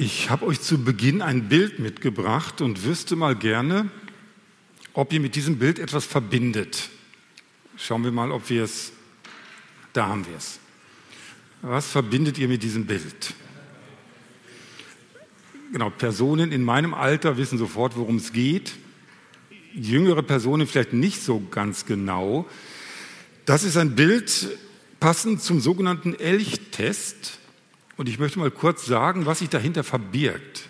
Ich habe euch zu Beginn ein Bild mitgebracht und wüsste mal gerne, ob ihr mit diesem Bild etwas verbindet. Schauen wir mal, ob wir es, da haben wir es. Was verbindet ihr mit diesem Bild? Genau, Personen in meinem Alter wissen sofort, worum es geht. Jüngere Personen vielleicht nicht so ganz genau. Das ist ein Bild passend zum sogenannten Elchtest. Und ich möchte mal kurz sagen, was sich dahinter verbirgt.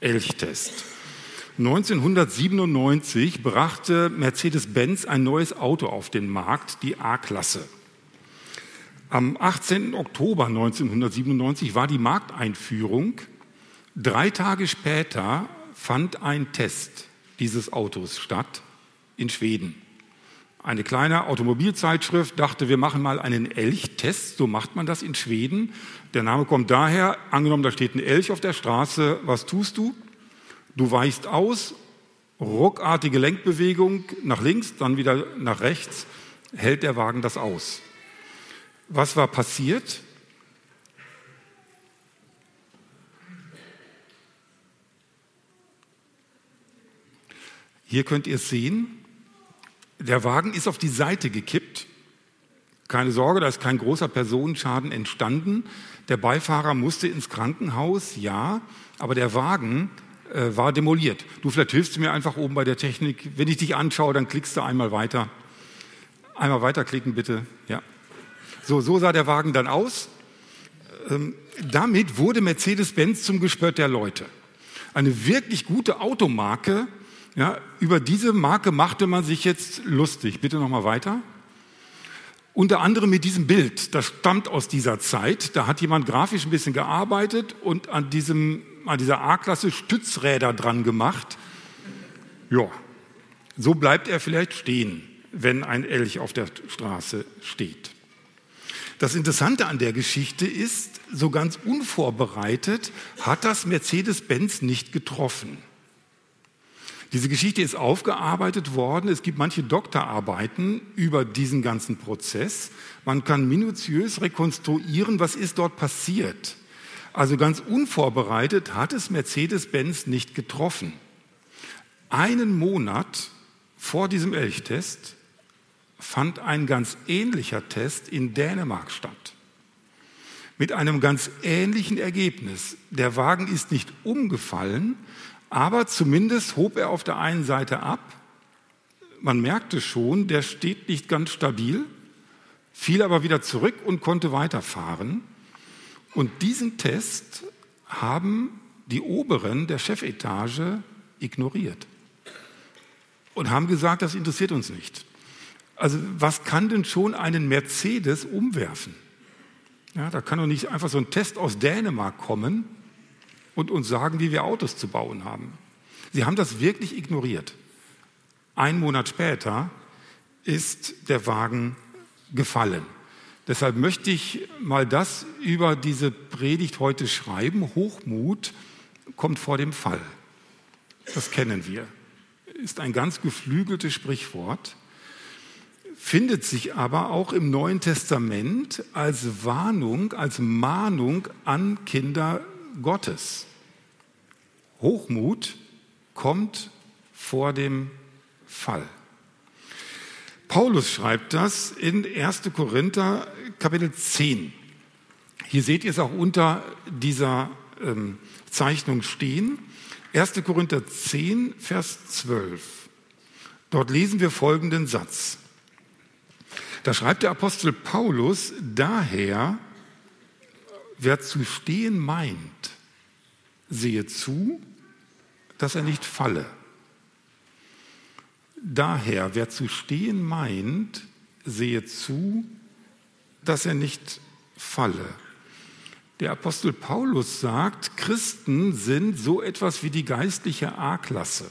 Elchtest. 1997 brachte Mercedes-Benz ein neues Auto auf den Markt, die A-Klasse. Am 18. Oktober 1997 war die Markteinführung. Drei Tage später fand ein Test dieses Autos statt in Schweden. Eine kleine Automobilzeitschrift dachte, wir machen mal einen Elchtest. So macht man das in Schweden. Der Name kommt daher, angenommen, da steht ein Elch auf der Straße. Was tust du? Du weichst aus, ruckartige Lenkbewegung nach links, dann wieder nach rechts, hält der Wagen das aus. Was war passiert? Hier könnt ihr es sehen. Der Wagen ist auf die Seite gekippt. Keine Sorge, da ist kein großer Personenschaden entstanden. Der Beifahrer musste ins Krankenhaus, ja, aber der Wagen äh, war demoliert. Du vielleicht hilfst mir einfach oben bei der Technik. Wenn ich dich anschaue, dann klickst du einmal weiter. Einmal weiterklicken bitte. Ja. So, so sah der Wagen dann aus. Ähm, damit wurde Mercedes-Benz zum Gespött der Leute. Eine wirklich gute Automarke. Ja, über diese Marke machte man sich jetzt lustig. Bitte noch mal weiter. Unter anderem mit diesem Bild, das stammt aus dieser Zeit. Da hat jemand grafisch ein bisschen gearbeitet und an, diesem, an dieser A-Klasse Stützräder dran gemacht. Ja, so bleibt er vielleicht stehen, wenn ein Elch auf der Straße steht. Das Interessante an der Geschichte ist, so ganz unvorbereitet hat das Mercedes-Benz nicht getroffen. Diese Geschichte ist aufgearbeitet worden. Es gibt manche Doktorarbeiten über diesen ganzen Prozess. Man kann minutiös rekonstruieren, was ist dort passiert. Also ganz unvorbereitet hat es Mercedes-Benz nicht getroffen. Einen Monat vor diesem Elchtest fand ein ganz ähnlicher Test in Dänemark statt. Mit einem ganz ähnlichen Ergebnis. Der Wagen ist nicht umgefallen, aber zumindest hob er auf der einen Seite ab. Man merkte schon, der steht nicht ganz stabil, fiel aber wieder zurück und konnte weiterfahren. Und diesen Test haben die Oberen der Chefetage ignoriert und haben gesagt, das interessiert uns nicht. Also was kann denn schon einen Mercedes umwerfen? Ja, da kann doch nicht einfach so ein Test aus Dänemark kommen und uns sagen, wie wir Autos zu bauen haben. Sie haben das wirklich ignoriert. Ein Monat später ist der Wagen gefallen. Deshalb möchte ich mal das über diese Predigt heute schreiben. Hochmut kommt vor dem Fall. Das kennen wir. Ist ein ganz geflügeltes Sprichwort findet sich aber auch im Neuen Testament als Warnung, als Mahnung an Kinder Gottes. Hochmut kommt vor dem Fall. Paulus schreibt das in 1. Korinther Kapitel 10. Hier seht ihr es auch unter dieser ähm, Zeichnung stehen. 1. Korinther 10, Vers 12. Dort lesen wir folgenden Satz. Da schreibt der Apostel Paulus, daher, wer zu stehen meint, sehe zu, dass er nicht falle. Daher, wer zu stehen meint, sehe zu, dass er nicht falle. Der Apostel Paulus sagt, Christen sind so etwas wie die geistliche A-Klasse.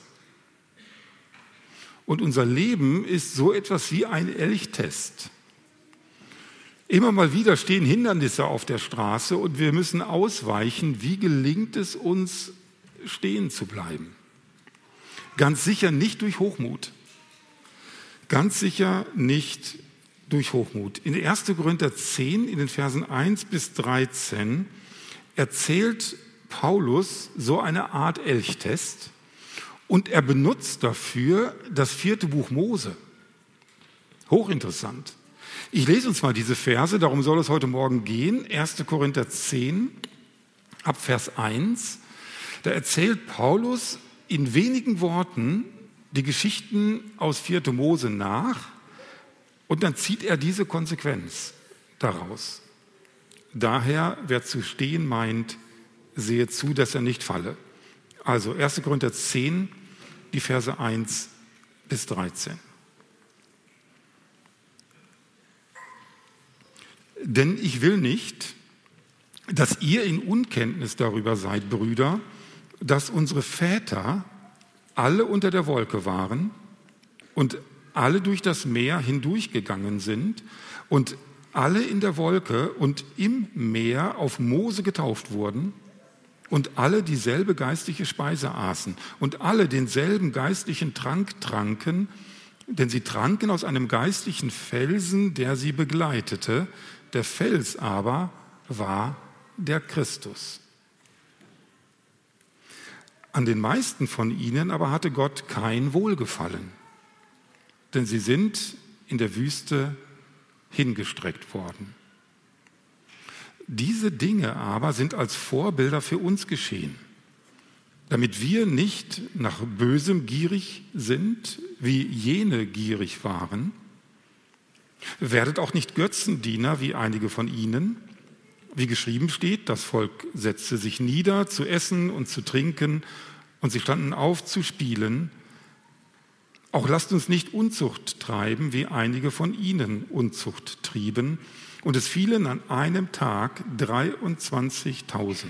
Und unser Leben ist so etwas wie ein Elchtest. Immer mal wieder stehen Hindernisse auf der Straße und wir müssen ausweichen. Wie gelingt es uns, stehen zu bleiben? Ganz sicher nicht durch Hochmut. Ganz sicher nicht durch Hochmut. In 1. Korinther 10, in den Versen 1 bis 13, erzählt Paulus so eine Art Elchtest und er benutzt dafür das vierte Buch Mose. Hochinteressant. Ich lese uns mal diese Verse, darum soll es heute Morgen gehen. 1. Korinther 10, ab Vers 1. Da erzählt Paulus in wenigen Worten die Geschichten aus 4. Mose nach und dann zieht er diese Konsequenz daraus. Daher, wer zu stehen meint, sehe zu, dass er nicht falle. Also 1. Korinther 10, die Verse 1 bis 13. Denn ich will nicht, dass ihr in Unkenntnis darüber seid, Brüder, dass unsere Väter alle unter der Wolke waren und alle durch das Meer hindurchgegangen sind und alle in der Wolke und im Meer auf Mose getauft wurden und alle dieselbe geistliche Speise aßen und alle denselben geistlichen Trank tranken, denn sie tranken aus einem geistlichen Felsen, der sie begleitete. Der Fels aber war der Christus. An den meisten von ihnen aber hatte Gott kein Wohlgefallen, denn sie sind in der Wüste hingestreckt worden. Diese Dinge aber sind als Vorbilder für uns geschehen, damit wir nicht nach Bösem gierig sind, wie jene gierig waren. Werdet auch nicht Götzendiener wie einige von ihnen, wie geschrieben steht, das Volk setzte sich nieder zu essen und zu trinken und sie standen auf zu spielen. Auch lasst uns nicht Unzucht treiben, wie einige von ihnen Unzucht trieben. Und es fielen an einem Tag 23.000.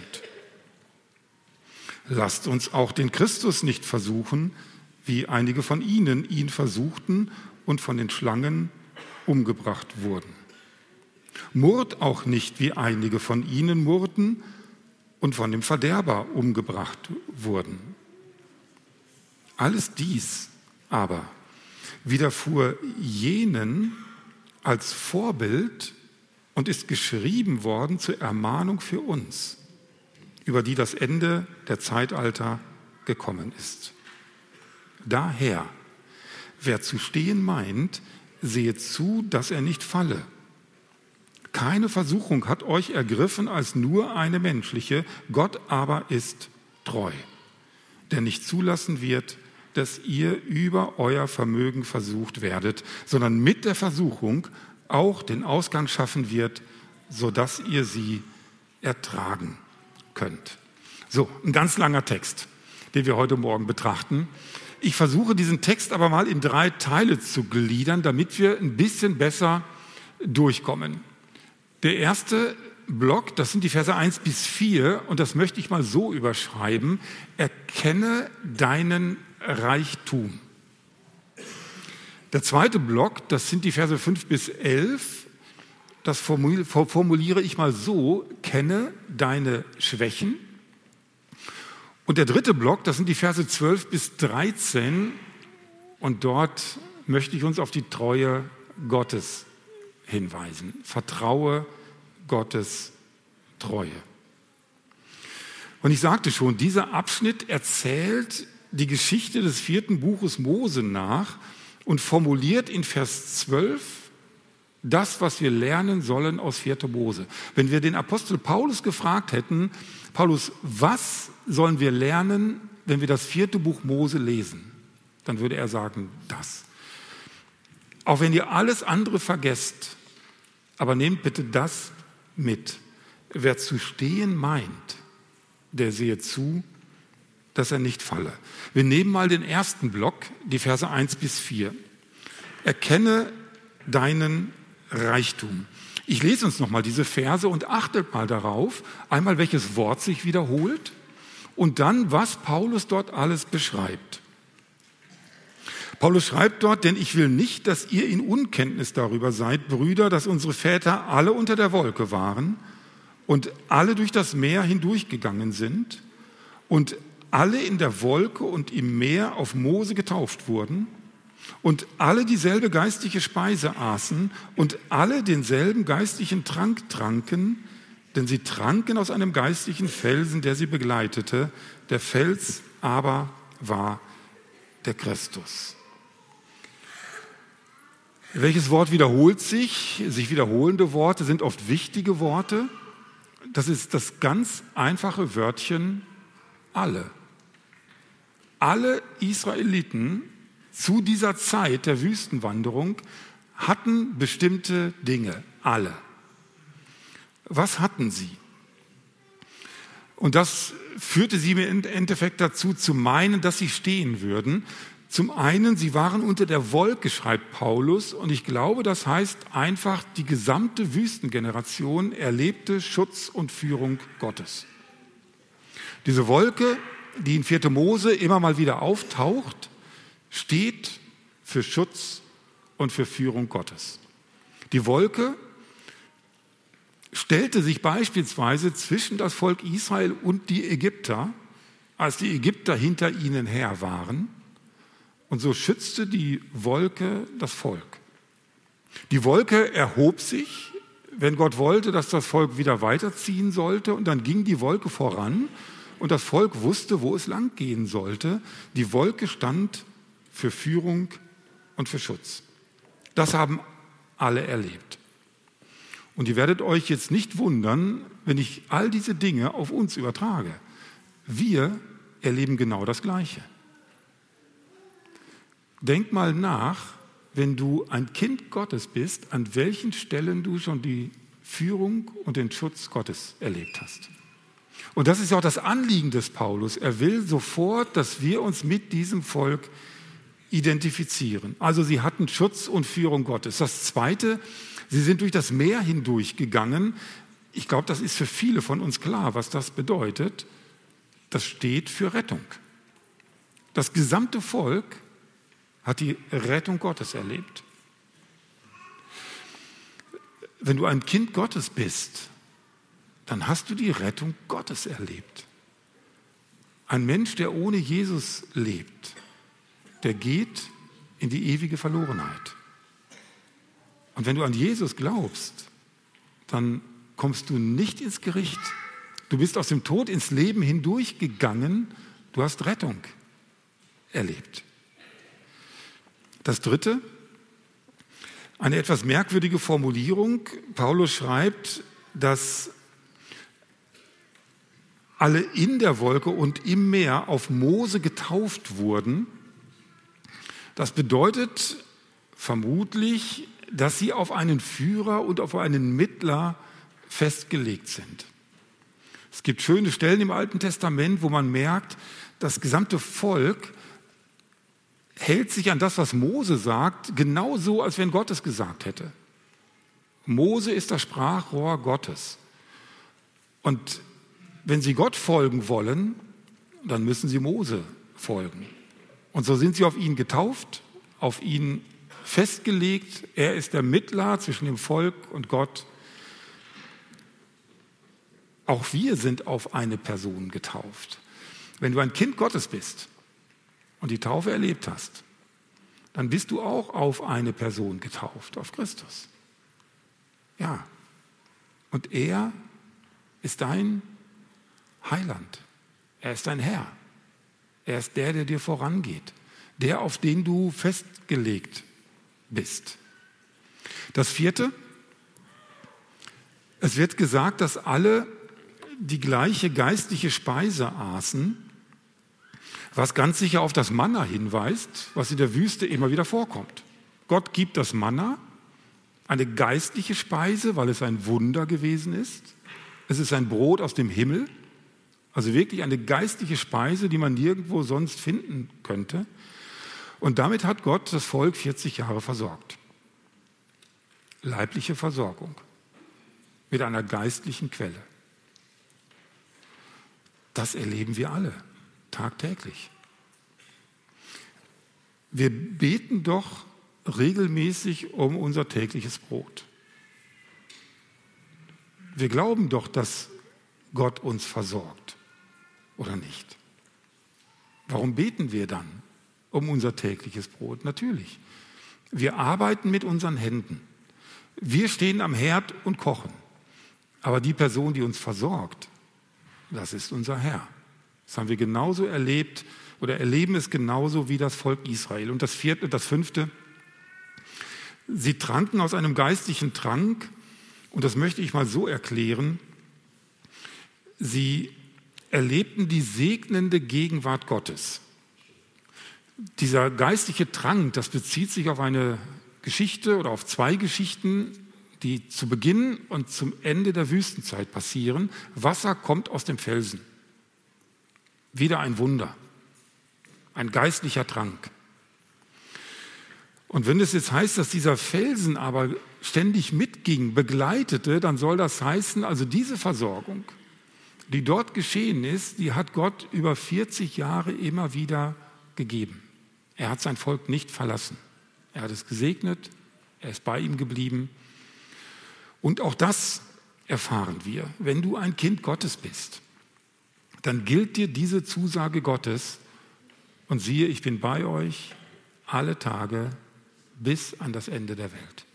Lasst uns auch den Christus nicht versuchen, wie einige von ihnen ihn versuchten und von den Schlangen umgebracht wurden. Murrt auch nicht, wie einige von ihnen murrten und von dem Verderber umgebracht wurden. Alles dies aber widerfuhr jenen als Vorbild und ist geschrieben worden zur Ermahnung für uns, über die das Ende der Zeitalter gekommen ist. Daher, wer zu stehen meint, sehe zu, dass er nicht falle. Keine Versuchung hat euch ergriffen als nur eine menschliche, Gott aber ist treu, der nicht zulassen wird, dass ihr über euer Vermögen versucht werdet, sondern mit der Versuchung auch den Ausgang schaffen wird, sodass ihr sie ertragen könnt. So, ein ganz langer Text, den wir heute Morgen betrachten. Ich versuche diesen Text aber mal in drei Teile zu gliedern, damit wir ein bisschen besser durchkommen. Der erste Block, das sind die Verse 1 bis 4 und das möchte ich mal so überschreiben. Erkenne deinen Reichtum. Der zweite Block, das sind die Verse 5 bis 11. Das formuliere ich mal so, kenne deine Schwächen. Und der dritte Block, das sind die Verse 12 bis 13. Und dort möchte ich uns auf die Treue Gottes hinweisen. Vertraue Gottes Treue. Und ich sagte schon, dieser Abschnitt erzählt die Geschichte des vierten Buches Mose nach und formuliert in Vers 12 das, was wir lernen sollen aus 4. Mose. Wenn wir den Apostel Paulus gefragt hätten, Paulus, was sollen wir lernen, wenn wir das vierte Buch Mose lesen? Dann würde er sagen, das. Auch wenn ihr alles andere vergesst, aber nehmt bitte das mit. Wer zu stehen meint, der sehe zu, dass er nicht falle. Wir nehmen mal den ersten Block, die Verse 1 bis 4. Erkenne deinen Reichtum. Ich lese uns nochmal diese Verse und achtet mal darauf, einmal welches Wort sich wiederholt und dann, was Paulus dort alles beschreibt. Paulus schreibt dort, denn ich will nicht, dass ihr in Unkenntnis darüber seid, Brüder, dass unsere Väter alle unter der Wolke waren und alle durch das Meer hindurchgegangen sind und alle in der Wolke und im Meer auf Mose getauft wurden und alle dieselbe geistliche Speise aßen und alle denselben geistlichen Trank tranken, denn sie tranken aus einem geistlichen Felsen, der sie begleitete. Der Fels aber war der Christus. Welches Wort wiederholt sich? Sich wiederholende Worte sind oft wichtige Worte. Das ist das ganz einfache Wörtchen alle. Alle Israeliten zu dieser Zeit der Wüstenwanderung hatten bestimmte Dinge, alle. Was hatten sie? Und das führte sie im Endeffekt dazu, zu meinen, dass sie stehen würden. Zum einen, sie waren unter der Wolke, schreibt Paulus, und ich glaube, das heißt einfach, die gesamte Wüstengeneration erlebte Schutz und Führung Gottes. Diese Wolke, die in 4. Mose immer mal wieder auftaucht, steht für Schutz und für Führung Gottes. Die Wolke stellte sich beispielsweise zwischen das Volk Israel und die Ägypter, als die Ägypter hinter ihnen her waren und so schützte die Wolke das Volk. Die Wolke erhob sich, wenn Gott wollte, dass das Volk wieder weiterziehen sollte. Und dann ging die Wolke voran und das Volk wusste, wo es lang gehen sollte. Die Wolke stand für Führung und für Schutz. Das haben alle erlebt. Und ihr werdet euch jetzt nicht wundern, wenn ich all diese Dinge auf uns übertrage. Wir erleben genau das Gleiche. Denk mal nach, wenn du ein Kind Gottes bist, an welchen Stellen du schon die Führung und den Schutz Gottes erlebt hast. Und das ist auch das Anliegen des Paulus. Er will sofort, dass wir uns mit diesem Volk identifizieren. Also sie hatten Schutz und Führung Gottes. Das Zweite, sie sind durch das Meer hindurch gegangen. Ich glaube, das ist für viele von uns klar, was das bedeutet. Das steht für Rettung. Das gesamte Volk hat die Rettung Gottes erlebt. Wenn du ein Kind Gottes bist, dann hast du die Rettung Gottes erlebt. Ein Mensch, der ohne Jesus lebt, der geht in die ewige Verlorenheit. Und wenn du an Jesus glaubst, dann kommst du nicht ins Gericht. Du bist aus dem Tod ins Leben hindurchgegangen. Du hast Rettung erlebt. Das Dritte, eine etwas merkwürdige Formulierung. Paulus schreibt, dass alle in der Wolke und im Meer auf Mose getauft wurden. Das bedeutet vermutlich, dass sie auf einen Führer und auf einen Mittler festgelegt sind. Es gibt schöne Stellen im Alten Testament, wo man merkt, das gesamte Volk hält sich an das, was Mose sagt, genauso, als wenn Gott es gesagt hätte. Mose ist das Sprachrohr Gottes. Und wenn Sie Gott folgen wollen, dann müssen Sie Mose folgen. Und so sind Sie auf ihn getauft, auf ihn festgelegt. Er ist der Mittler zwischen dem Volk und Gott. Auch wir sind auf eine Person getauft. Wenn du ein Kind Gottes bist, und die Taufe erlebt hast, dann bist du auch auf eine Person getauft, auf Christus. Ja. Und er ist dein Heiland. Er ist dein Herr. Er ist der, der dir vorangeht. Der, auf den du festgelegt bist. Das vierte, es wird gesagt, dass alle die gleiche geistliche Speise aßen, was ganz sicher auf das Manna hinweist, was in der Wüste immer wieder vorkommt. Gott gibt das Manna, eine geistliche Speise, weil es ein Wunder gewesen ist. Es ist ein Brot aus dem Himmel, also wirklich eine geistliche Speise, die man nirgendwo sonst finden könnte. Und damit hat Gott das Volk 40 Jahre versorgt. Leibliche Versorgung mit einer geistlichen Quelle. Das erleben wir alle tagtäglich. Wir beten doch regelmäßig um unser tägliches Brot. Wir glauben doch, dass Gott uns versorgt, oder nicht? Warum beten wir dann um unser tägliches Brot? Natürlich. Wir arbeiten mit unseren Händen. Wir stehen am Herd und kochen. Aber die Person, die uns versorgt, das ist unser Herr. Das haben wir genauso erlebt oder erleben es genauso wie das Volk Israel. Und das vierte, das fünfte, sie tranken aus einem geistlichen Trank, und das möchte ich mal so erklären, sie erlebten die segnende Gegenwart Gottes. Dieser geistliche Trank, das bezieht sich auf eine Geschichte oder auf zwei Geschichten, die zu Beginn und zum Ende der Wüstenzeit passieren. Wasser kommt aus dem Felsen. Wieder ein Wunder, ein geistlicher Trank. Und wenn es jetzt heißt, dass dieser Felsen aber ständig mitging, begleitete, dann soll das heißen, also diese Versorgung, die dort geschehen ist, die hat Gott über 40 Jahre immer wieder gegeben. Er hat sein Volk nicht verlassen. Er hat es gesegnet, er ist bei ihm geblieben. Und auch das erfahren wir. Wenn du ein Kind Gottes bist, dann gilt dir diese Zusage Gottes und siehe, ich bin bei euch alle Tage bis an das Ende der Welt.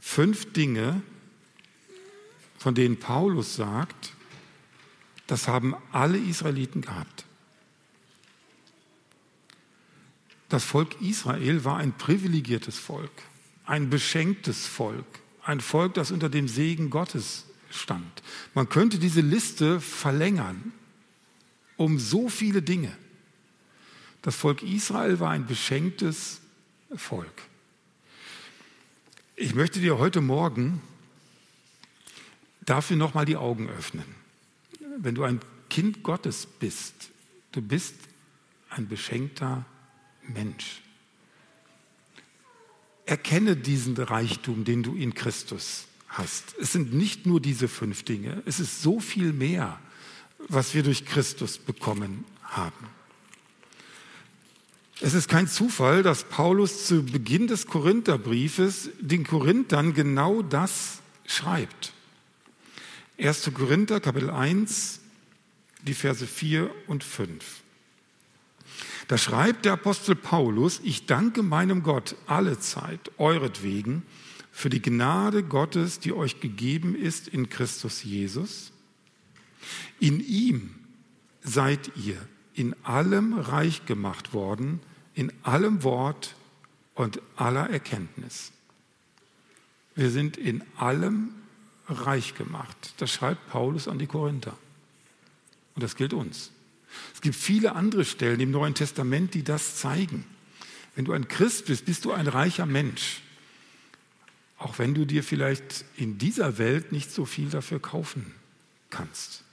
Fünf Dinge, von denen Paulus sagt, das haben alle Israeliten gehabt. Das Volk Israel war ein privilegiertes Volk, ein beschenktes Volk, ein Volk, das unter dem Segen Gottes stand. Man könnte diese Liste verlängern um so viele Dinge. Das Volk Israel war ein beschenktes Volk. Ich möchte dir heute Morgen dafür nochmal die Augen öffnen. Wenn du ein Kind Gottes bist, du bist ein beschenkter Mensch. Erkenne diesen Reichtum, den du in Christus hast. Es sind nicht nur diese fünf Dinge, es ist so viel mehr, was wir durch Christus bekommen haben. Es ist kein Zufall, dass Paulus zu Beginn des Korintherbriefes den Korinthern genau das schreibt. 1. Korinther Kapitel 1, die Verse 4 und 5. Da schreibt der Apostel Paulus, ich danke meinem Gott alle Zeit, euretwegen, für die Gnade Gottes, die euch gegeben ist in Christus Jesus. In ihm seid ihr in allem reich gemacht worden, in allem Wort und aller Erkenntnis. Wir sind in allem reich gemacht. Das schreibt Paulus an die Korinther. Und das gilt uns. Es gibt viele andere Stellen im Neuen Testament, die das zeigen. Wenn du ein Christ bist, bist du ein reicher Mensch. Auch wenn du dir vielleicht in dieser Welt nicht so viel dafür kaufen kannst.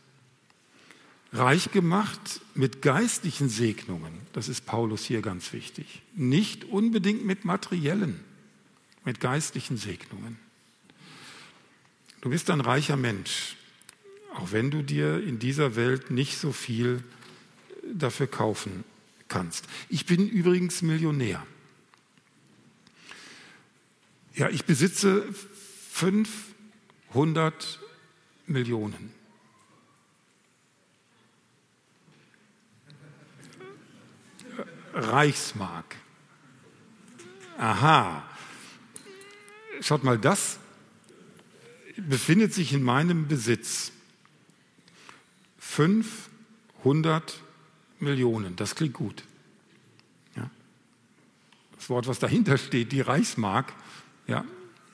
Reich gemacht mit geistlichen Segnungen, das ist Paulus hier ganz wichtig. Nicht unbedingt mit materiellen, mit geistlichen Segnungen. Du bist ein reicher Mensch, auch wenn du dir in dieser Welt nicht so viel dafür kaufen kannst. Ich bin übrigens Millionär. Ja, ich besitze 500 Millionen. Reichsmark. Aha. Schaut mal, das befindet sich in meinem Besitz. 500 Millionen, das klingt gut. Ja. Das Wort, was dahinter steht, die Reichsmark, ja,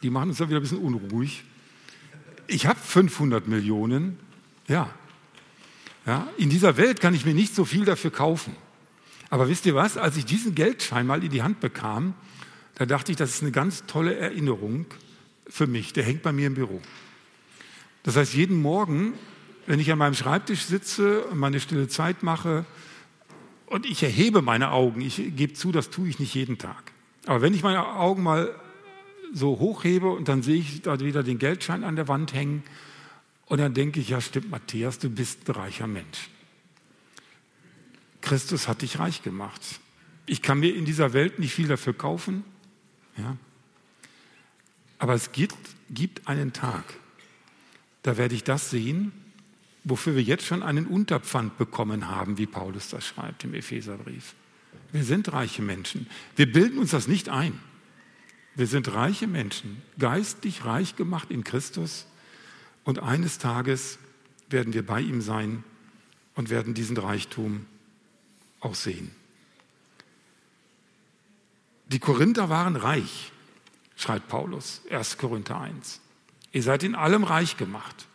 die machen uns dann wieder ein bisschen unruhig. Ich habe 500 Millionen, ja. ja. In dieser Welt kann ich mir nicht so viel dafür kaufen. Aber wisst ihr was, als ich diesen Geldschein mal in die Hand bekam, da dachte ich, das ist eine ganz tolle Erinnerung für mich. Der hängt bei mir im Büro. Das heißt, jeden Morgen, wenn ich an meinem Schreibtisch sitze und meine stille Zeit mache und ich erhebe meine Augen, ich gebe zu, das tue ich nicht jeden Tag. Aber wenn ich meine Augen mal so hochhebe und dann sehe ich da wieder den Geldschein an der Wand hängen und dann denke ich, ja stimmt Matthias, du bist ein reicher Mensch. Christus hat dich reich gemacht. Ich kann mir in dieser Welt nicht viel dafür kaufen, ja, aber es gibt, gibt einen Tag, da werde ich das sehen, wofür wir jetzt schon einen Unterpfand bekommen haben, wie Paulus das schreibt im Epheserbrief. Wir sind reiche Menschen. Wir bilden uns das nicht ein. Wir sind reiche Menschen, geistlich reich gemacht in Christus und eines Tages werden wir bei ihm sein und werden diesen Reichtum auch sehen. Die Korinther waren reich, schreibt Paulus, 1. Korinther 1. Ihr seid in allem reich gemacht.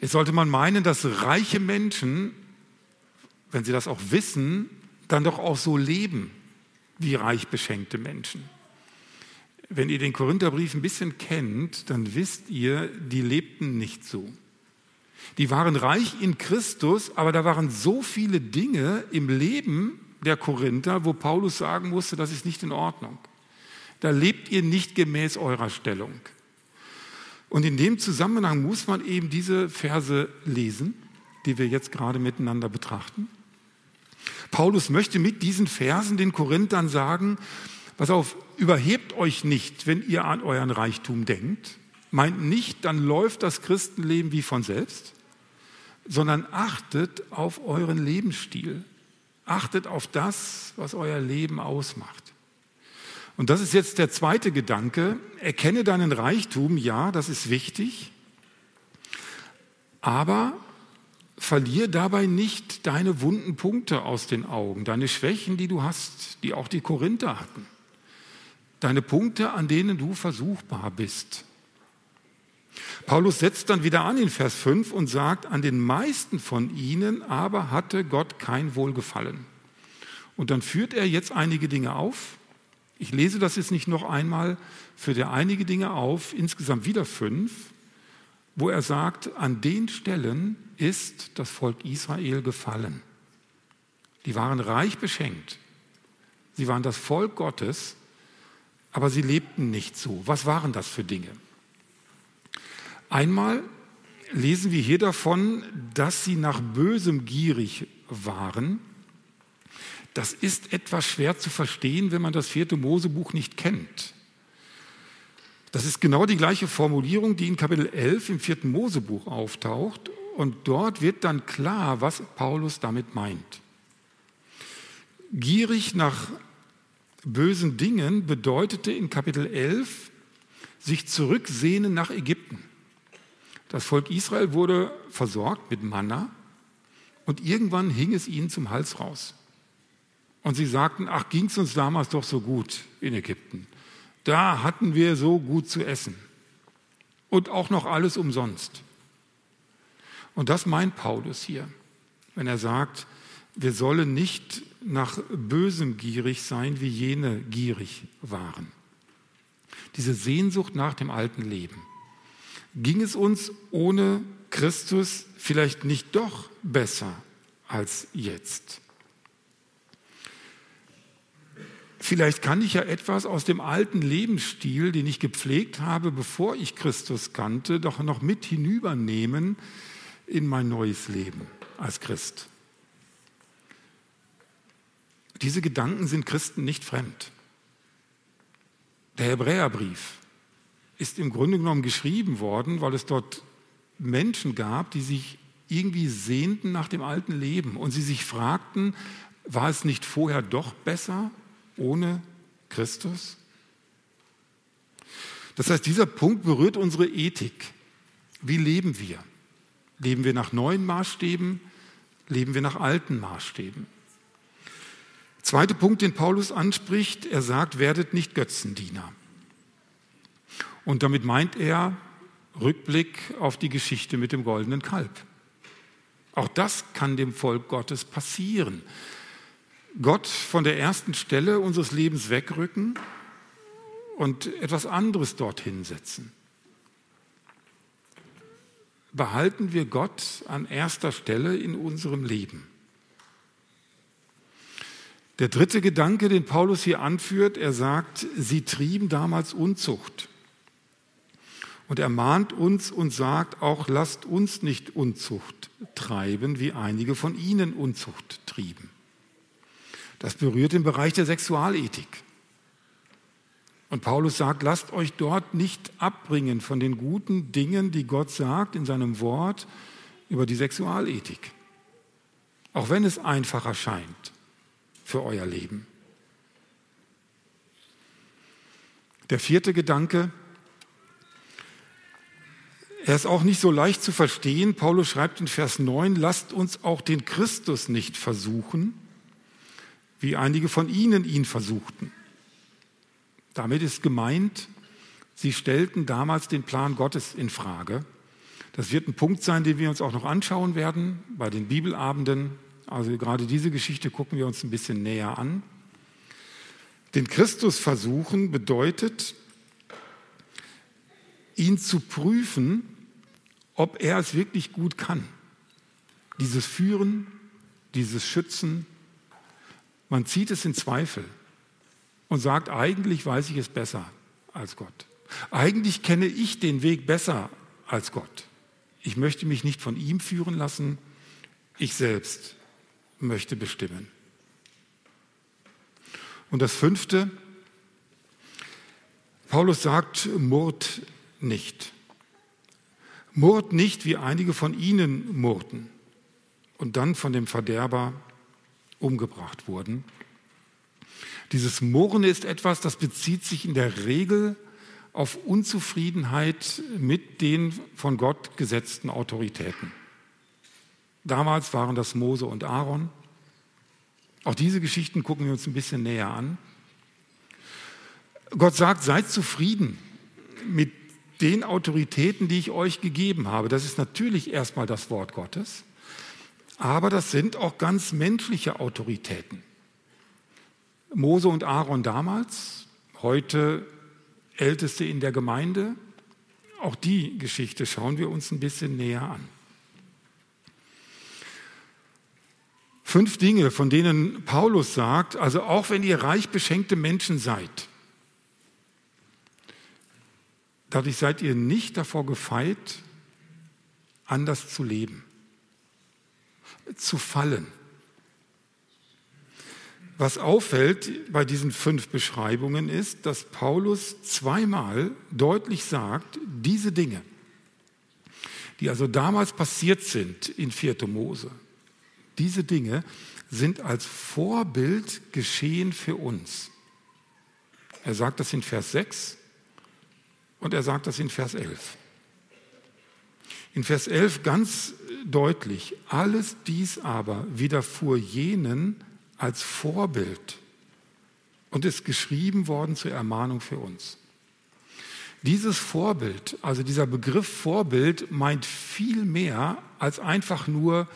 Jetzt sollte man meinen, dass reiche Menschen, wenn sie das auch wissen, dann doch auch so leben wie reich beschenkte Menschen. Wenn ihr den Korintherbrief ein bisschen kennt, dann wisst ihr, die lebten nicht so. Die waren reich in Christus, aber da waren so viele Dinge im Leben der Korinther, wo Paulus sagen musste, das ist nicht in Ordnung. Da lebt ihr nicht gemäß eurer Stellung. Und in dem Zusammenhang muss man eben diese Verse lesen, die wir jetzt gerade miteinander betrachten. Paulus möchte mit diesen Versen den Korinthern sagen, Pass auf, überhebt euch nicht, wenn ihr an euren Reichtum denkt. Meint nicht, dann läuft das Christenleben wie von selbst, sondern achtet auf euren Lebensstil. Achtet auf das, was euer Leben ausmacht. Und das ist jetzt der zweite Gedanke. Erkenne deinen Reichtum, ja, das ist wichtig. Aber verlier dabei nicht deine wunden Punkte aus den Augen, deine Schwächen, die du hast, die auch die Korinther hatten deine Punkte, an denen du versuchbar bist. Paulus setzt dann wieder an in Vers 5 und sagt, an den meisten von ihnen aber hatte Gott kein Wohlgefallen. Und dann führt er jetzt einige Dinge auf. Ich lese das jetzt nicht noch einmal, führt er einige Dinge auf, insgesamt wieder fünf, wo er sagt, an den Stellen ist das Volk Israel gefallen. Die waren reich beschenkt. Sie waren das Volk Gottes aber sie lebten nicht so. Was waren das für Dinge? Einmal lesen wir hier davon, dass sie nach Bösem gierig waren. Das ist etwas schwer zu verstehen, wenn man das vierte Mosebuch nicht kennt. Das ist genau die gleiche Formulierung, die in Kapitel 11 im vierten Mosebuch auftaucht. Und dort wird dann klar, was Paulus damit meint. Gierig nach bösen Dingen bedeutete in Kapitel 11 sich zurücksehnen nach Ägypten. Das Volk Israel wurde versorgt mit Manna und irgendwann hing es ihnen zum Hals raus. Und sie sagten, ach, ging es uns damals doch so gut in Ägypten. Da hatten wir so gut zu essen. Und auch noch alles umsonst. Und das meint Paulus hier, wenn er sagt, wir sollen nicht nach Bösem gierig sein, wie jene gierig waren. Diese Sehnsucht nach dem alten Leben. Ging es uns ohne Christus vielleicht nicht doch besser als jetzt? Vielleicht kann ich ja etwas aus dem alten Lebensstil, den ich gepflegt habe, bevor ich Christus kannte, doch noch mit hinübernehmen in mein neues Leben als Christ. Diese Gedanken sind Christen nicht fremd. Der Hebräerbrief ist im Grunde genommen geschrieben worden, weil es dort Menschen gab, die sich irgendwie sehnten nach dem alten Leben und sie sich fragten, war es nicht vorher doch besser ohne Christus? Das heißt, dieser Punkt berührt unsere Ethik. Wie leben wir? Leben wir nach neuen Maßstäben? Leben wir nach alten Maßstäben? Zweiter Punkt, den Paulus anspricht, er sagt, werdet nicht Götzendiener. Und damit meint er Rückblick auf die Geschichte mit dem goldenen Kalb. Auch das kann dem Volk Gottes passieren. Gott von der ersten Stelle unseres Lebens wegrücken und etwas anderes dorthin setzen. Behalten wir Gott an erster Stelle in unserem Leben. Der dritte Gedanke, den Paulus hier anführt, er sagt, sie trieben damals Unzucht. Und er mahnt uns und sagt auch, lasst uns nicht Unzucht treiben, wie einige von ihnen Unzucht trieben. Das berührt den Bereich der Sexualethik. Und Paulus sagt, lasst euch dort nicht abbringen von den guten Dingen, die Gott sagt in seinem Wort über die Sexualethik. Auch wenn es einfacher scheint für euer Leben. Der vierte Gedanke, er ist auch nicht so leicht zu verstehen. Paulus schreibt in Vers 9, lasst uns auch den Christus nicht versuchen, wie einige von ihnen ihn versuchten. Damit ist gemeint, sie stellten damals den Plan Gottes in Frage. Das wird ein Punkt sein, den wir uns auch noch anschauen werden bei den Bibelabenden. Also gerade diese Geschichte gucken wir uns ein bisschen näher an. Den Christus versuchen bedeutet, ihn zu prüfen, ob er es wirklich gut kann. Dieses Führen, dieses Schützen, man zieht es in Zweifel und sagt, eigentlich weiß ich es besser als Gott. Eigentlich kenne ich den Weg besser als Gott. Ich möchte mich nicht von ihm führen lassen, ich selbst möchte bestimmen. Und das fünfte, Paulus sagt, murrt nicht. Murrt nicht, wie einige von ihnen murrten und dann von dem Verderber umgebracht wurden. Dieses Murren ist etwas, das bezieht sich in der Regel auf Unzufriedenheit mit den von Gott gesetzten Autoritäten. Damals waren das Mose und Aaron. Auch diese Geschichten gucken wir uns ein bisschen näher an. Gott sagt, seid zufrieden mit den Autoritäten, die ich euch gegeben habe. Das ist natürlich erstmal das Wort Gottes, aber das sind auch ganz menschliche Autoritäten. Mose und Aaron damals, heute Älteste in der Gemeinde, auch die Geschichte schauen wir uns ein bisschen näher an. Fünf Dinge, von denen Paulus sagt, also auch wenn ihr reich beschenkte Menschen seid, dadurch seid ihr nicht davor gefeit, anders zu leben, zu fallen. Was auffällt bei diesen fünf Beschreibungen ist, dass Paulus zweimal deutlich sagt, diese Dinge, die also damals passiert sind in 4. Mose, diese Dinge sind als Vorbild geschehen für uns. Er sagt das in Vers 6 und er sagt das in Vers 11. In Vers 11 ganz deutlich, alles dies aber widerfuhr jenen als Vorbild und ist geschrieben worden zur Ermahnung für uns. Dieses Vorbild, also dieser Begriff Vorbild, meint viel mehr als einfach nur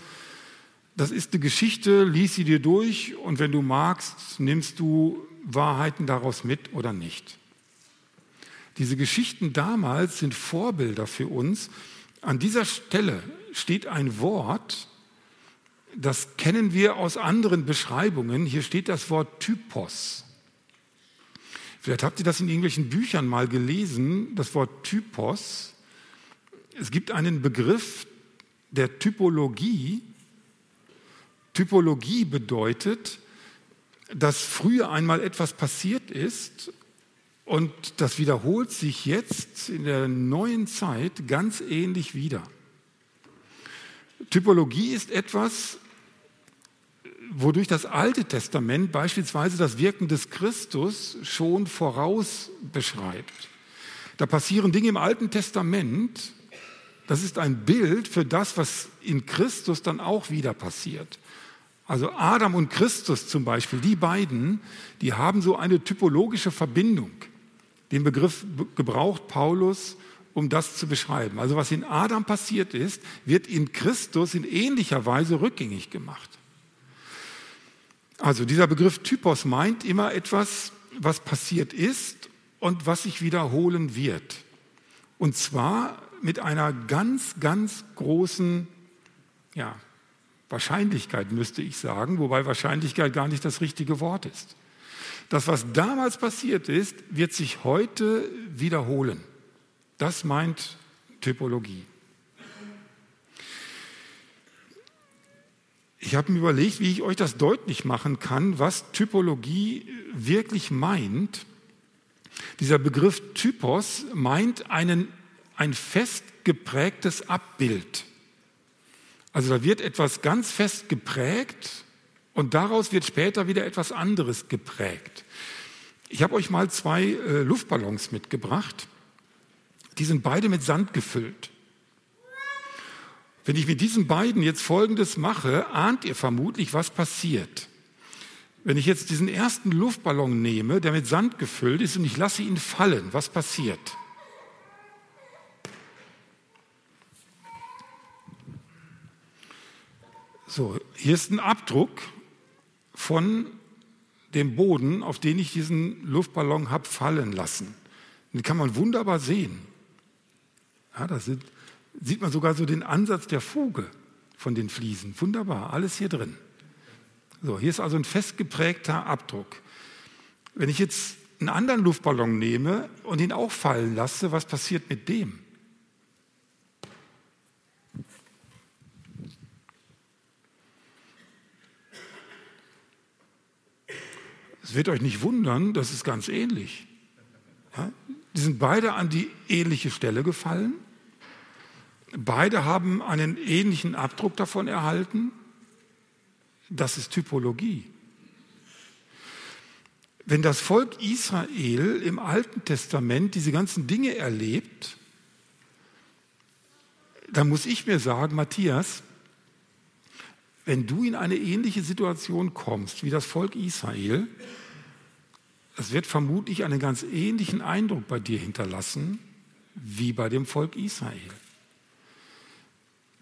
das ist eine Geschichte, lies sie dir durch und wenn du magst, nimmst du Wahrheiten daraus mit oder nicht. Diese Geschichten damals sind Vorbilder für uns. An dieser Stelle steht ein Wort, das kennen wir aus anderen Beschreibungen. Hier steht das Wort Typos. Vielleicht habt ihr das in irgendwelchen Büchern mal gelesen, das Wort Typos. Es gibt einen Begriff der Typologie, Typologie bedeutet, dass früher einmal etwas passiert ist und das wiederholt sich jetzt in der neuen Zeit ganz ähnlich wieder. Typologie ist etwas, wodurch das Alte Testament beispielsweise das Wirken des Christus schon voraus beschreibt. Da passieren Dinge im Alten Testament, das ist ein Bild für das, was in Christus dann auch wieder passiert. Also Adam und Christus zum Beispiel, die beiden, die haben so eine typologische Verbindung. Den Begriff gebraucht Paulus, um das zu beschreiben. Also was in Adam passiert ist, wird in Christus in ähnlicher Weise rückgängig gemacht. Also dieser Begriff Typos meint immer etwas, was passiert ist und was sich wiederholen wird. Und zwar mit einer ganz, ganz großen ja, Wahrscheinlichkeit müsste ich sagen, wobei Wahrscheinlichkeit gar nicht das richtige Wort ist. Das, was damals passiert ist, wird sich heute wiederholen. Das meint Typologie. Ich habe mir überlegt, wie ich euch das deutlich machen kann, was Typologie wirklich meint. Dieser Begriff Typos meint einen, ein fest geprägtes Abbild. Also da wird etwas ganz fest geprägt und daraus wird später wieder etwas anderes geprägt. Ich habe euch mal zwei äh, Luftballons mitgebracht. Die sind beide mit Sand gefüllt. Wenn ich mit diesen beiden jetzt Folgendes mache, ahnt ihr vermutlich, was passiert. Wenn ich jetzt diesen ersten Luftballon nehme, der mit Sand gefüllt ist, und ich lasse ihn fallen, was passiert? So, hier ist ein Abdruck von dem Boden, auf den ich diesen Luftballon habe fallen lassen. Den kann man wunderbar sehen. Ja, da sieht man sogar so den Ansatz der Fuge von den Fliesen. Wunderbar, alles hier drin. So, hier ist also ein festgeprägter Abdruck. Wenn ich jetzt einen anderen Luftballon nehme und ihn auch fallen lasse, was passiert mit dem? Es wird euch nicht wundern, das ist ganz ähnlich. Ja? Die sind beide an die ähnliche Stelle gefallen. Beide haben einen ähnlichen Abdruck davon erhalten. Das ist Typologie. Wenn das Volk Israel im Alten Testament diese ganzen Dinge erlebt, dann muss ich mir sagen, Matthias, wenn du in eine ähnliche Situation kommst wie das Volk Israel, es wird vermutlich einen ganz ähnlichen Eindruck bei dir hinterlassen wie bei dem Volk Israel.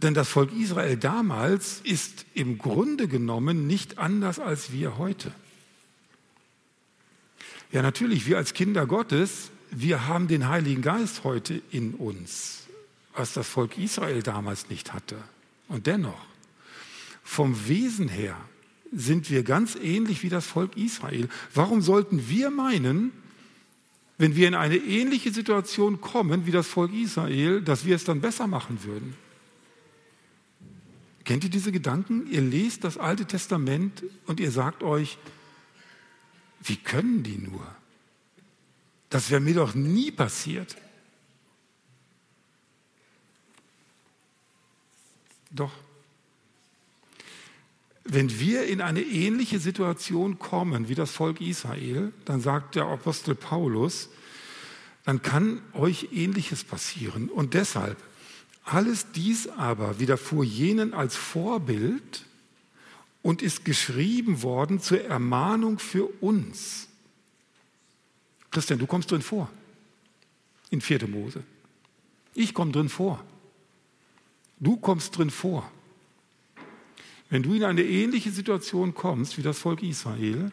Denn das Volk Israel damals ist im Grunde genommen nicht anders als wir heute. Ja, natürlich, wir als Kinder Gottes, wir haben den Heiligen Geist heute in uns, was das Volk Israel damals nicht hatte. Und dennoch, vom Wesen her sind wir ganz ähnlich wie das Volk Israel. Warum sollten wir meinen, wenn wir in eine ähnliche Situation kommen wie das Volk Israel, dass wir es dann besser machen würden? Kennt ihr diese Gedanken? Ihr lest das Alte Testament und ihr sagt euch, wie können die nur? Das wäre mir doch nie passiert. Doch. Wenn wir in eine ähnliche Situation kommen wie das Volk Israel, dann sagt der Apostel Paulus, dann kann euch ähnliches passieren. Und deshalb, alles dies aber widerfuhr jenen als Vorbild und ist geschrieben worden zur Ermahnung für uns. Christian, du kommst drin vor, in 4. Mose. Ich komme drin vor. Du kommst drin vor. Wenn du in eine ähnliche Situation kommst wie das Volk Israel,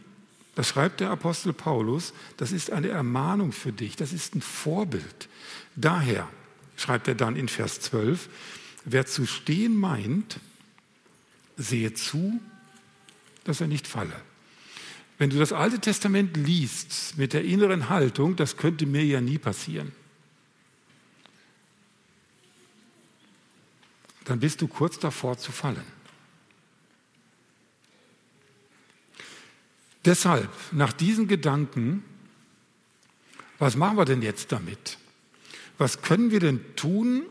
das schreibt der Apostel Paulus, das ist eine Ermahnung für dich, das ist ein Vorbild. Daher schreibt er dann in Vers 12, wer zu stehen meint, sehe zu, dass er nicht falle. Wenn du das Alte Testament liest mit der inneren Haltung, das könnte mir ja nie passieren, dann bist du kurz davor zu fallen. Deshalb, nach diesen Gedanken, was machen wir denn jetzt damit? Was können wir denn tun,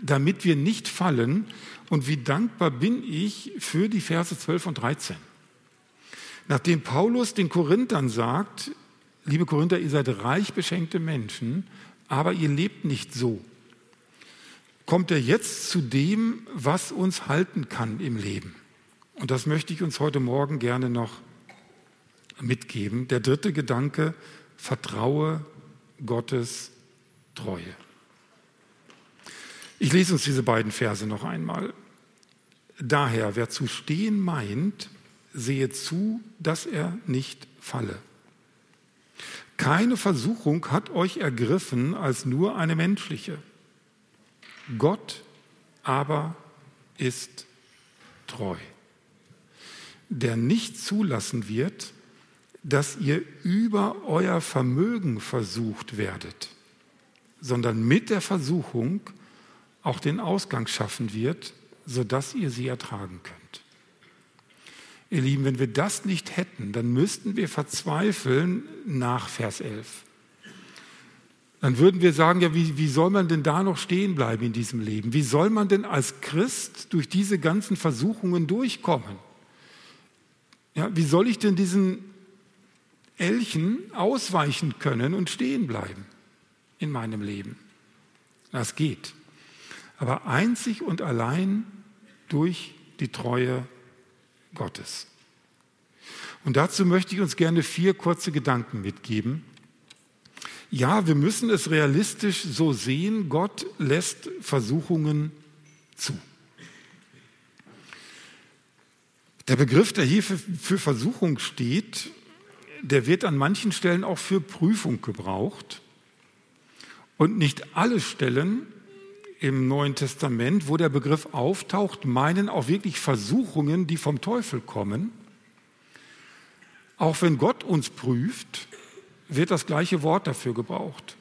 damit wir nicht fallen? Und wie dankbar bin ich für die Verse 12 und 13? Nachdem Paulus den Korinthern sagt, liebe Korinther, ihr seid reich beschenkte Menschen, aber ihr lebt nicht so, kommt er jetzt zu dem, was uns halten kann im Leben. Und das möchte ich uns heute Morgen gerne noch mitgeben. Der dritte Gedanke, vertraue Gottes Treue. Ich lese uns diese beiden Verse noch einmal. Daher, wer zu stehen meint, sehe zu, dass er nicht falle. Keine Versuchung hat euch ergriffen als nur eine menschliche. Gott aber ist treu, der nicht zulassen wird, dass ihr über euer Vermögen versucht werdet, sondern mit der Versuchung auch den Ausgang schaffen wird, sodass ihr sie ertragen könnt. Ihr Lieben, wenn wir das nicht hätten, dann müssten wir verzweifeln nach Vers 11. Dann würden wir sagen, ja, wie, wie soll man denn da noch stehen bleiben in diesem Leben? Wie soll man denn als Christ durch diese ganzen Versuchungen durchkommen? Ja, wie soll ich denn diesen Elchen ausweichen können und stehen bleiben in meinem Leben. Das geht. Aber einzig und allein durch die Treue Gottes. Und dazu möchte ich uns gerne vier kurze Gedanken mitgeben. Ja, wir müssen es realistisch so sehen, Gott lässt Versuchungen zu. Der Begriff, der hier für, Versuchung steht, der wird an manchen Stellen auch für Prüfung gebraucht. Und nicht alle Stellen im Neuen Testament, wo der Begriff auftaucht, meinen auch wirklich Versuchungen, die vom Teufel kommen. Auch wenn Gott uns prüft, wird das gleiche Wort dafür gebraucht.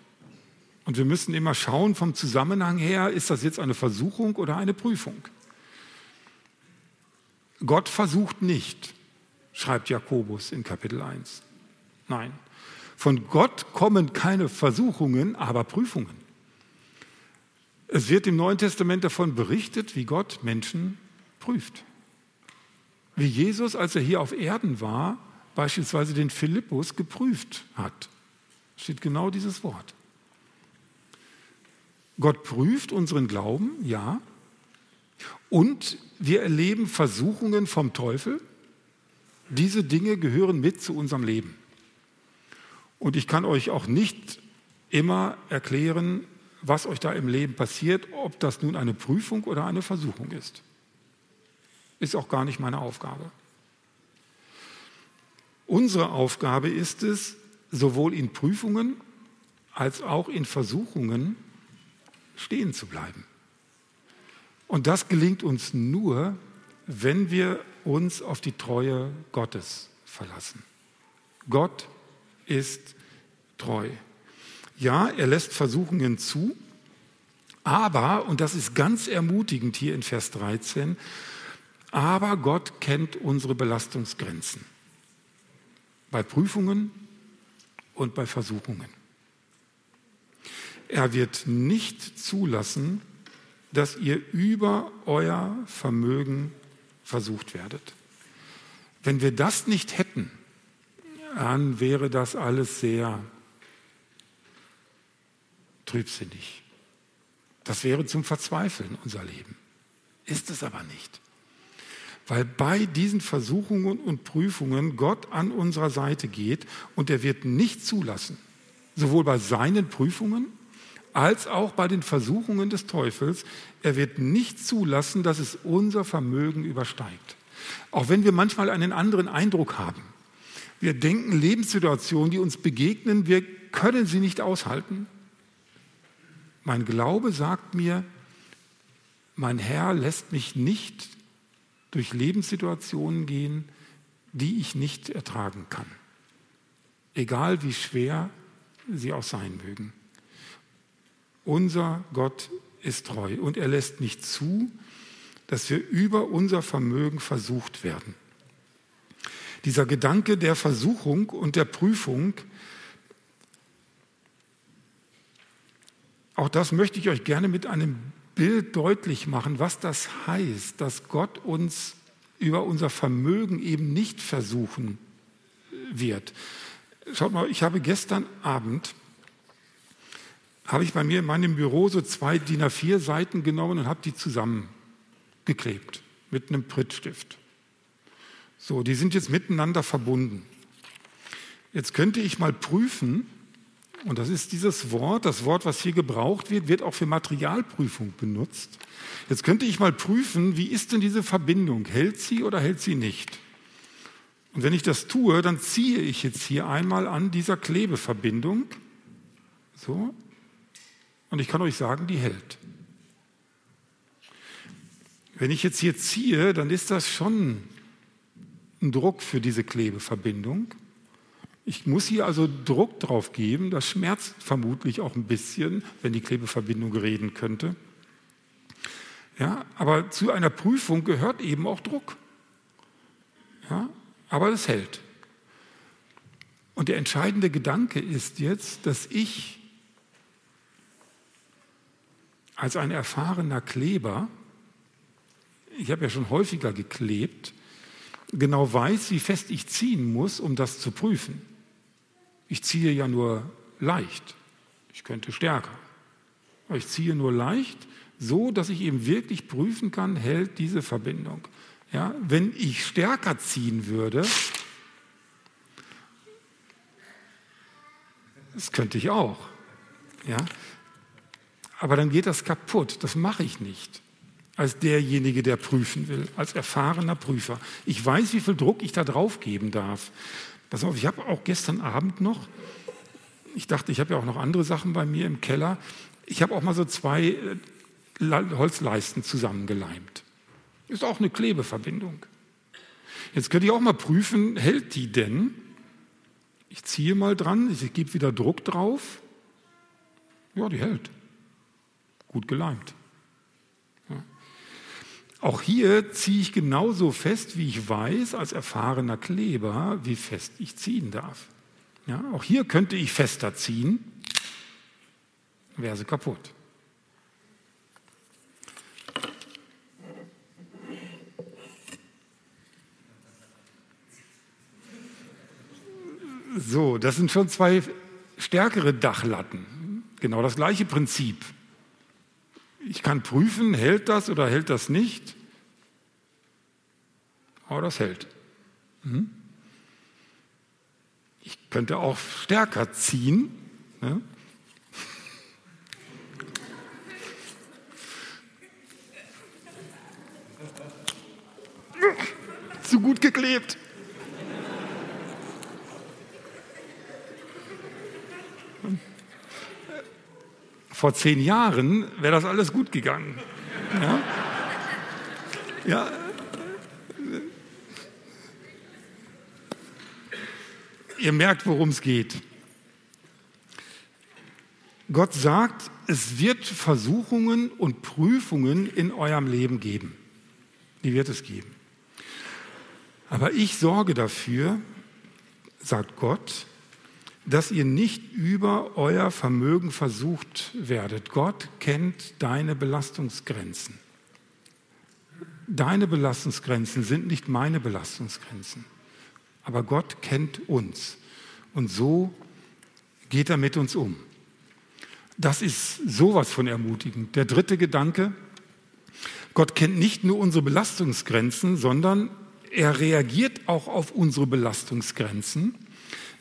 Und wir müssen immer schauen vom Zusammenhang her, ist das jetzt eine Versuchung oder eine Prüfung? Gott versucht nicht, schreibt Jakobus in Kapitel 1. Nein, von Gott kommen keine Versuchungen, aber Prüfungen. Es wird im Neuen Testament davon berichtet, wie Gott Menschen prüft. Wie Jesus, als er hier auf Erden war, beispielsweise den Philippus geprüft hat. Steht genau dieses Wort. Gott prüft unseren Glauben, ja. Und wir erleben Versuchungen vom Teufel. Diese Dinge gehören mit zu unserem Leben. Und ich kann euch auch nicht immer erklären, was euch da im Leben passiert, ob das nun eine Prüfung oder eine Versuchung ist. Ist auch gar nicht meine Aufgabe. Unsere Aufgabe ist es, sowohl in Prüfungen als auch in Versuchungen stehen zu bleiben. Und das gelingt uns nur, wenn wir uns auf die Treue Gottes verlassen. Gott ist treu. Ja, er lässt Versuchungen zu, aber, und das ist ganz ermutigend hier in Vers 13, aber Gott kennt unsere Belastungsgrenzen bei Prüfungen und bei Versuchungen. Er wird nicht zulassen, dass ihr über euer Vermögen versucht werdet. Wenn wir das nicht hätten, dann wäre das alles sehr trübsinnig. Das wäre zum Verzweifeln unser Leben. Ist es aber nicht weil bei diesen Versuchungen und Prüfungen Gott an unserer Seite geht und er wird nicht zulassen, sowohl bei seinen Prüfungen als auch bei den Versuchungen des Teufels, er wird nicht zulassen, dass es unser Vermögen übersteigt. Auch wenn wir manchmal einen anderen Eindruck haben. Wir denken Lebenssituationen, die uns begegnen, wir können sie nicht aushalten. Mein Glaube sagt mir, mein Herr lässt mich nicht durch Lebenssituationen gehen, die ich nicht ertragen kann. Egal wie schwer sie auch sein mögen. Unser Gott ist treu und er lässt nicht zu, dass wir über unser Vermögen versucht werden. Dieser Gedanke der Versuchung und der Prüfung, auch das möchte ich euch gerne mit einem Bild deutlich machen, was das heißt, dass Gott uns über unser Vermögen eben nicht versuchen wird. Schaut mal, ich habe gestern Abend, habe ich bei mir in meinem Büro so zwei DIN A4 Seiten genommen und habe die zusammengeklebt mit einem Prittstift. So, die sind jetzt miteinander verbunden. Jetzt könnte ich mal prüfen, und das ist dieses Wort, das Wort, was hier gebraucht wird, wird auch für Materialprüfung benutzt. Jetzt könnte ich mal prüfen, wie ist denn diese Verbindung? Hält sie oder hält sie nicht? Und wenn ich das tue, dann ziehe ich jetzt hier einmal an dieser Klebeverbindung. So. Und ich kann euch sagen, die hält. Wenn ich jetzt hier ziehe, dann ist das schon ein Druck für diese Klebeverbindung. Ich muss hier also Druck drauf geben. Das schmerzt vermutlich auch ein bisschen, wenn die Klebeverbindung reden könnte. Ja, aber zu einer Prüfung gehört eben auch Druck. Ja, aber das hält. Und der entscheidende Gedanke ist jetzt, dass ich als ein erfahrener Kleber, ich habe ja schon häufiger geklebt, genau weiß, wie fest ich ziehen muss, um das zu prüfen. Ich ziehe ja nur leicht. Ich könnte stärker. Aber ich ziehe nur leicht, so dass ich eben wirklich prüfen kann, hält diese Verbindung. Ja, wenn ich stärker ziehen würde, das könnte ich auch. Ja, aber dann geht das kaputt. Das mache ich nicht. Als derjenige, der prüfen will, als erfahrener Prüfer. Ich weiß, wie viel Druck ich da drauf geben darf. Pass auf, ich habe auch gestern Abend noch, ich dachte, ich habe ja auch noch andere Sachen bei mir im Keller. Ich habe auch mal so zwei äh, Holzleisten zusammengeleimt. Ist auch eine Klebeverbindung. Jetzt könnte ich auch mal prüfen, hält die denn? Ich ziehe mal dran, ich gebe wieder Druck drauf. Ja, die hält. Gut geleimt. Auch hier ziehe ich genauso fest, wie ich weiß, als erfahrener Kleber, wie fest ich ziehen darf. Ja, auch hier könnte ich fester ziehen, wäre sie kaputt. So, das sind schon zwei stärkere Dachlatten. Genau das gleiche Prinzip. Ich kann prüfen, hält das oder hält das nicht. Aber das hält. Mhm. Ich könnte auch stärker ziehen. Ne? Zu gut geklebt. Vor zehn Jahren wäre das alles gut gegangen. Ja? ja. Ihr merkt, worum es geht. Gott sagt, es wird Versuchungen und Prüfungen in eurem Leben geben. Die wird es geben. Aber ich sorge dafür, sagt Gott, dass ihr nicht über euer Vermögen versucht werdet. Gott kennt deine Belastungsgrenzen. Deine Belastungsgrenzen sind nicht meine Belastungsgrenzen. Aber Gott kennt uns. Und so geht er mit uns um. Das ist sowas von ermutigend. Der dritte Gedanke, Gott kennt nicht nur unsere Belastungsgrenzen, sondern er reagiert auch auf unsere Belastungsgrenzen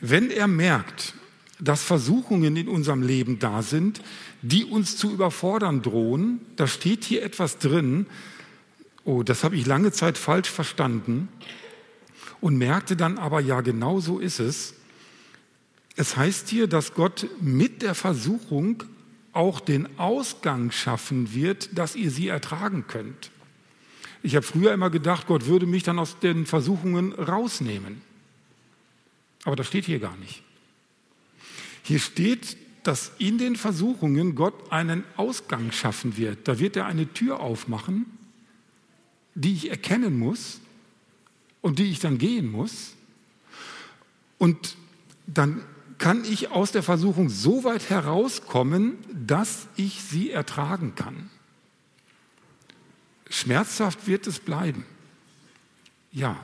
wenn er merkt, dass Versuchungen in unserem Leben da sind, die uns zu überfordern drohen, da steht hier etwas drin, oh, das habe ich lange Zeit falsch verstanden und merkte dann aber, ja, genau so ist es. Es heißt hier, dass Gott mit der Versuchung auch den Ausgang schaffen wird, dass ihr sie ertragen könnt. Ich habe früher immer gedacht, Gott würde mich dann aus den Versuchungen rausnehmen. Aber das steht hier gar nicht. Hier steht, dass in den Versuchungen Gott einen Ausgang schaffen wird. Da wird er eine Tür aufmachen, die ich erkennen muss und die ich dann gehen muss. Und dann kann ich aus der Versuchung so weit herauskommen, dass ich sie ertragen kann. Schmerzhaft wird es bleiben. Ja,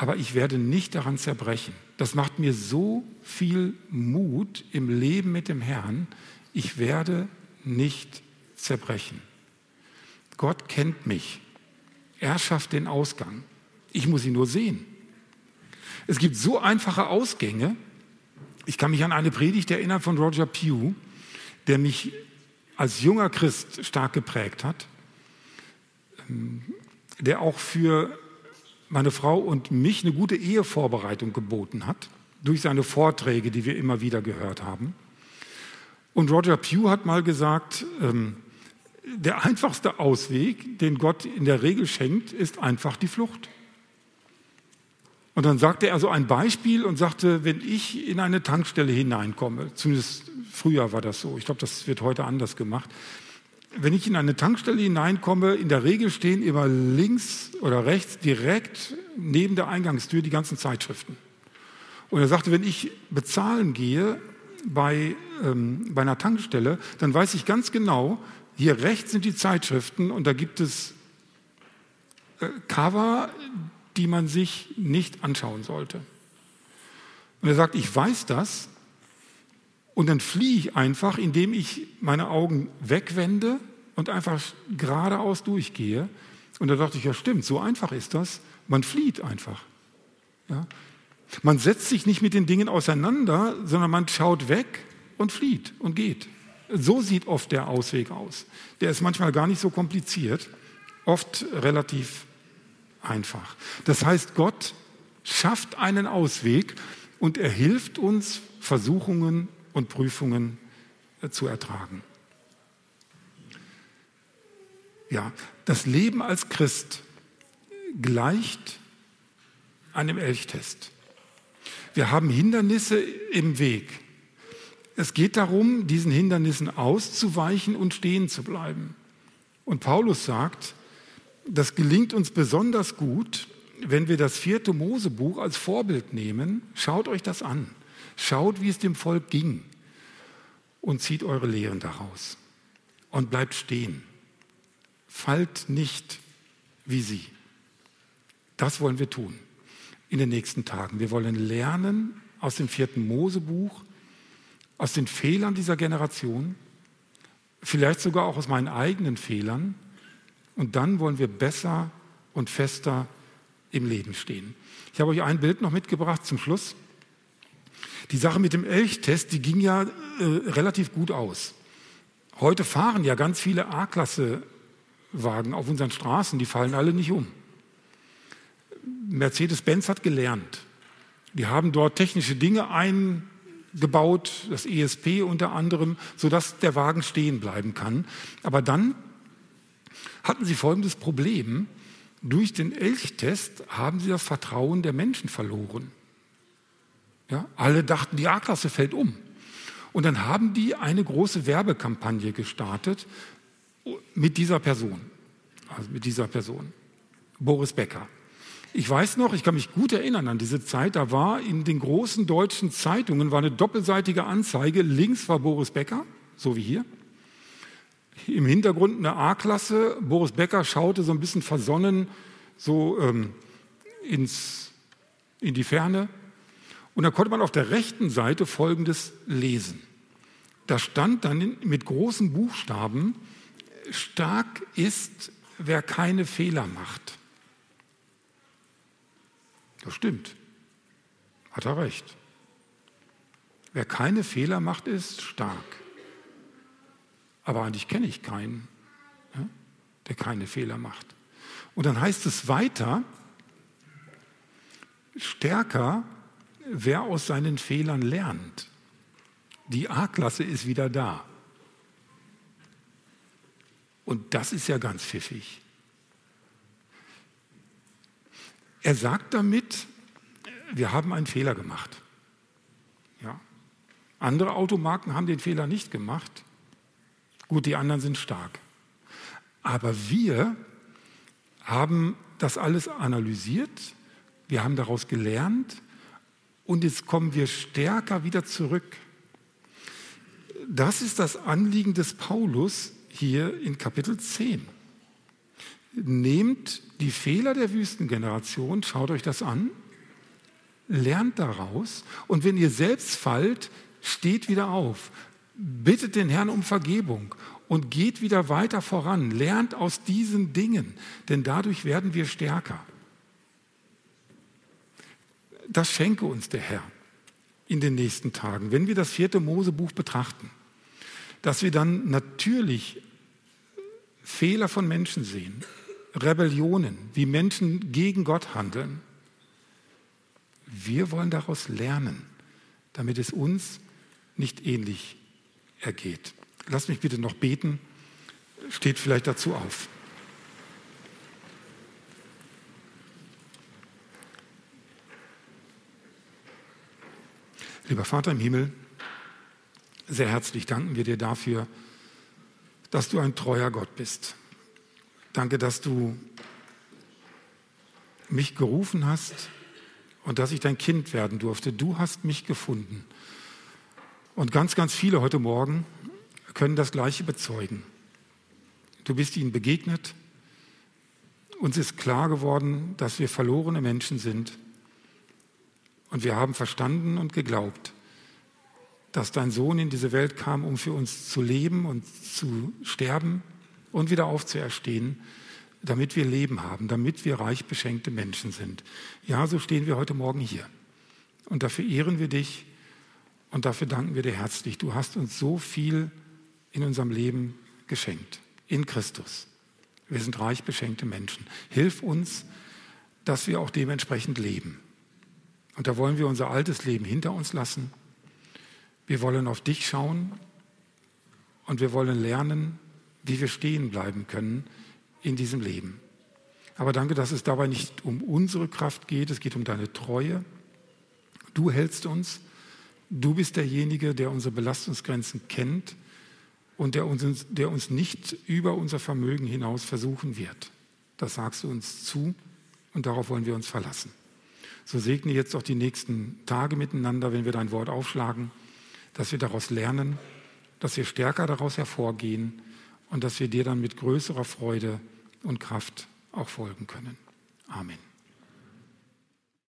aber ich werde nicht daran zerbrechen. Das macht mir so viel Mut im Leben mit dem Herrn. Ich werde nicht zerbrechen. Gott kennt mich. Er schafft den Ausgang. Ich muss ihn nur sehen. Es gibt so einfache Ausgänge. Ich kann mich an eine Predigt erinnern von Roger Pugh, der mich als junger Christ stark geprägt hat, ähm, der auch für meine Frau und mich eine gute Ehevorbereitung geboten hat, durch seine Vorträge, die wir immer wieder gehört haben. Und Roger Pugh hat mal gesagt, ähm, der einfachste Ausweg, den Gott in der Regel schenkt, ist einfach die Flucht. Und dann sagte er so ein Beispiel und sagte, wenn ich in eine Tankstelle hineinkomme, zumindest früher war das so, ich glaube, das wird heute anders gemacht, wenn ich in eine Tankstelle hineinkomme, in der Regel stehen immer links oder rechts direkt neben der Eingangstür die ganzen Zeitschriften. Und er sagte, wenn ich bezahlen gehe bei, ähm, bei einer Tankstelle, dann weiß ich ganz genau, hier rechts sind die Zeitschriften und da gibt es äh, Cover, die man sich nicht anschauen sollte. Und er sagt, ich weiß das und dann fliehe ich einfach, indem ich meine Augen wegwende und einfach geradeaus durchgehe. Und da dachte ich, ja stimmt, so einfach ist das. Man flieht einfach. Ja? Man setzt sich nicht mit den Dingen auseinander, sondern man schaut weg und flieht und geht. So sieht oft der Ausweg aus. Der ist manchmal gar nicht so kompliziert, oft relativ einfach. Das heißt, Gott schafft einen Ausweg und er hilft uns, Versuchungen und Prüfungen äh, zu ertragen. Ja, das Leben als Christ gleicht einem Elchtest. Wir haben Hindernisse im Weg. Es geht darum, diesen Hindernissen auszuweichen und stehen zu bleiben. Und Paulus sagt, das gelingt uns besonders gut, wenn wir das vierte Mosebuch als Vorbild nehmen. Schaut euch das an. Schaut, wie es dem Volk ging und zieht eure Lehren daraus und bleibt stehen. Fallt nicht wie sie. Das wollen wir tun in den nächsten Tagen. Wir wollen lernen aus dem vierten Mosebuch, aus den Fehlern dieser Generation, vielleicht sogar auch aus meinen eigenen Fehlern. Und dann wollen wir besser und fester im Leben stehen. Ich habe euch ein Bild noch mitgebracht zum Schluss. Die Sache mit dem Elchtest, die ging ja äh, relativ gut aus. Heute fahren ja ganz viele A-Klasse-Wagen auf unseren Straßen, die fallen alle nicht um. Mercedes-Benz hat gelernt. Die haben dort technische Dinge eingebaut, das ESP unter anderem, sodass der Wagen stehen bleiben kann. Aber dann hatten sie folgendes Problem. Durch den Elchtest haben sie das Vertrauen der Menschen verloren. Ja, alle dachten, die A-Klasse fällt um. Und dann haben die eine große Werbekampagne gestartet mit dieser Person. Also mit dieser Person. Boris Becker. Ich weiß noch, ich kann mich gut erinnern an diese Zeit, da war in den großen deutschen Zeitungen war eine doppelseitige Anzeige, links war Boris Becker, so wie hier. Im Hintergrund eine A-Klasse, Boris Becker schaute so ein bisschen versonnen so ähm, ins, in die Ferne. Und da konnte man auf der rechten Seite Folgendes lesen. Da stand dann mit großen Buchstaben, stark ist, wer keine Fehler macht. Das stimmt. Hat er recht. Wer keine Fehler macht, ist stark. Aber eigentlich kenne ich keinen, der keine Fehler macht. Und dann heißt es weiter, stärker, wer aus seinen Fehlern lernt. Die A-Klasse ist wieder da. Und das ist ja ganz pfiffig. Er sagt damit, wir haben einen Fehler gemacht. Ja. Andere Automarken haben den Fehler nicht gemacht. Gut, die anderen sind stark. Aber wir haben das alles analysiert, wir haben daraus gelernt und jetzt kommen wir stärker wieder zurück. Das ist das Anliegen des Paulus hier in Kapitel 10 nehmt die Fehler der Wüstengeneration, schaut euch das an, lernt daraus und wenn ihr selbst fallt, steht wieder auf, bittet den Herrn um Vergebung und geht wieder weiter voran, lernt aus diesen Dingen, denn dadurch werden wir stärker. Das schenke uns der Herr in den nächsten Tagen, wenn wir das vierte Mosebuch betrachten, dass wir dann natürlich Fehler von Menschen sehen, Rebellionen, wie Menschen gegen Gott handeln. Wir wollen daraus lernen, damit es uns nicht ähnlich ergeht. Lass mich bitte noch beten, steht vielleicht dazu auf. Lieber Vater im Himmel, sehr herzlich danken wir dir dafür, dass du ein treuer Gott bist. Danke, dass du mich gerufen hast und dass ich dein Kind werden durfte. Du hast mich gefunden. Und ganz, ganz viele heute Morgen können das Gleiche bezeugen. Du bist ihnen begegnet. Uns ist klar geworden, dass wir verlorene Menschen sind. Und wir haben verstanden und geglaubt, dass dein Sohn in diese Welt kam, um für uns zu leben und zu sterben und wieder aufzuerstehen, damit wir Leben haben, damit wir reich beschenkte Menschen sind. Ja, so stehen wir heute Morgen hier. Und dafür ehren wir dich und dafür danken wir dir herzlich. Du hast uns so viel in unserem Leben geschenkt, in Christus. Wir sind reich beschenkte Menschen. Hilf uns, dass wir auch dementsprechend leben. Und da wollen wir unser altes Leben hinter uns lassen. Wir wollen auf dich schauen und wir wollen lernen, wie wir stehen bleiben können in diesem Leben. Aber danke, dass es dabei nicht um unsere Kraft geht, es geht um deine Treue. Du hältst uns, du bist derjenige, der unsere Belastungsgrenzen kennt und der uns, der uns nicht über unser Vermögen hinaus versuchen wird. Das sagst du uns zu und darauf wollen wir uns verlassen. So segne jetzt auch die nächsten Tage miteinander, wenn wir dein Wort aufschlagen, dass wir daraus lernen, dass wir stärker daraus hervorgehen und dass wir dir dann mit größerer Freude und Kraft auch folgen können. Amen.